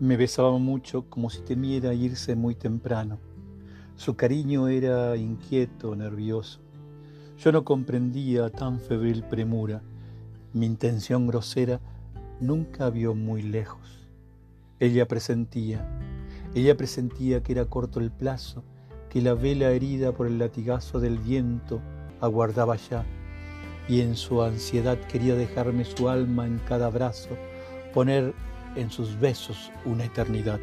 Me besaba mucho como si temiera irse muy temprano. Su cariño era inquieto, nervioso. Yo no comprendía tan febril premura. Mi intención grosera nunca vio muy lejos. Ella presentía, ella presentía que era corto el plazo, que la vela herida por el latigazo del viento aguardaba ya, y en su ansiedad quería dejarme su alma en cada brazo, poner en sus besos una eternidad.